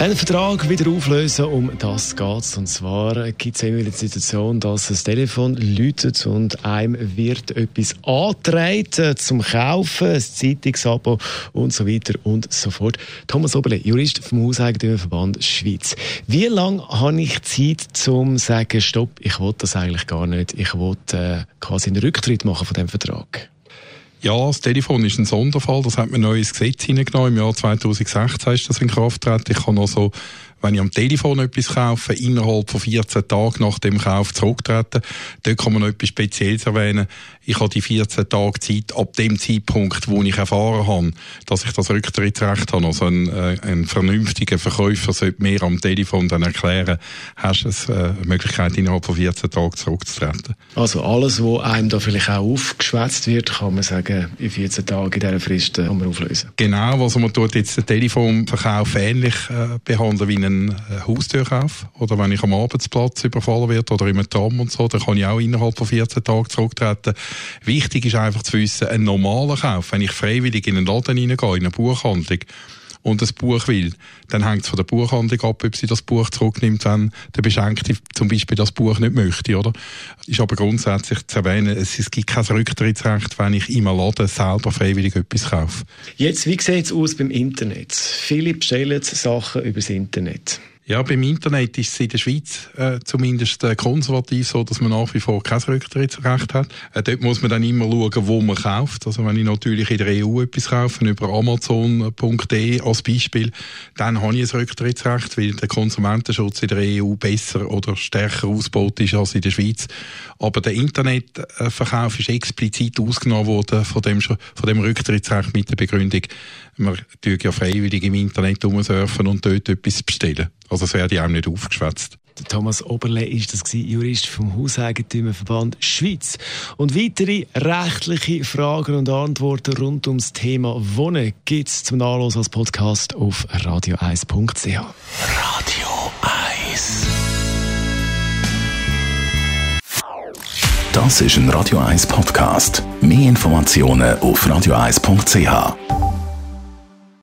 einen Vertrag wieder auflösen, um das geht Und zwar gibt es immer die Situation, dass das Telefon läutet und einem wird etwas angetragen zum Kaufen, ein Zeitungsabo und so weiter und so fort. Thomas Oberle, Jurist vom Hauseigentümerverband Schweiz. Wie lange habe ich Zeit, um zu sagen, stopp, ich will das eigentlich gar nicht, ich will äh, quasi einen Rücktritt machen von dem Vertrag? Ja, das Telefon ist ein Sonderfall. Das hat man neues Gesetz hineingenommen. Im Jahr 2016 ist das in Kraft getreten. Ich kann also wenn ich am Telefon etwas kaufe, innerhalb von 14 Tagen nach dem Kauf zurücktreten. Dort kann man noch etwas Spezielles erwähnen. Ich habe die 14 Tage Zeit ab dem Zeitpunkt, wo ich erfahren habe, dass ich das Rücktrittsrecht habe. Also ein, äh, ein vernünftiger Verkäufer sollte mir am Telefon dann erklären, hast du eine äh, Möglichkeit, innerhalb von 14 Tagen zurückzutreten. Also alles, was einem da vielleicht auch aufgeschwätzt wird, kann man sagen, in 14 Tagen in dieser Frist äh, kann man auflösen. Genau, also man tut jetzt den Telefonverkauf ähnlich äh, behandeln wie einen äh, Haustürkauf oder wenn ich am Arbeitsplatz überfallen werde oder im Tram und so, dann kann ich auch innerhalb von 14 Tagen zurücktreten. Wichtig ist einfach zu wissen, ein normaler Kauf, wenn ich freiwillig in einen Laden reingehe, in eine Buchhandlung, und das Buch will, dann hängt es von der Buchhandlung ab, ob sie das Buch zurücknimmt, wenn der Beschenkte zum Beispiel das Buch nicht möchte, oder? Ist aber grundsätzlich zu erwähnen, es, es gibt kein Rücktrittsrecht, wenn ich im Laden selber freiwillig etwas kaufe. Jetzt, wie sieht es aus beim Internet? Viele bestellen Sachen übers Internet. Ja, beim Internet ist es in der Schweiz äh, zumindest äh, konservativ so, dass man nach wie vor kein Rücktrittsrecht hat. Äh, dort muss man dann immer schauen, wo man kauft. Also wenn ich natürlich in der EU etwas kaufe, über Amazon.de als Beispiel, dann habe ich ein Rücktrittsrecht, weil der Konsumentenschutz in der EU besser oder stärker ausgebaut ist als in der Schweiz. Aber der Internetverkauf ist explizit ausgenommen worden von dem, von dem Rücktrittsrecht mit der Begründung, man tut ja freiwillig im Internet rumsurfen und dort etwas bestellen. Also es werde auch nicht aufgeschwätzt. Thomas Oberle ist das gewesen, Jurist vom Hauseigentümerverband Schweiz. Und weitere rechtliche Fragen und Antworten rund ums Thema Wohnen gibt es zum Nachlesen als Podcast auf radio1.ch. Radio 1 Das ist ein Radio 1 Podcast. Mehr Informationen auf radio1.ch.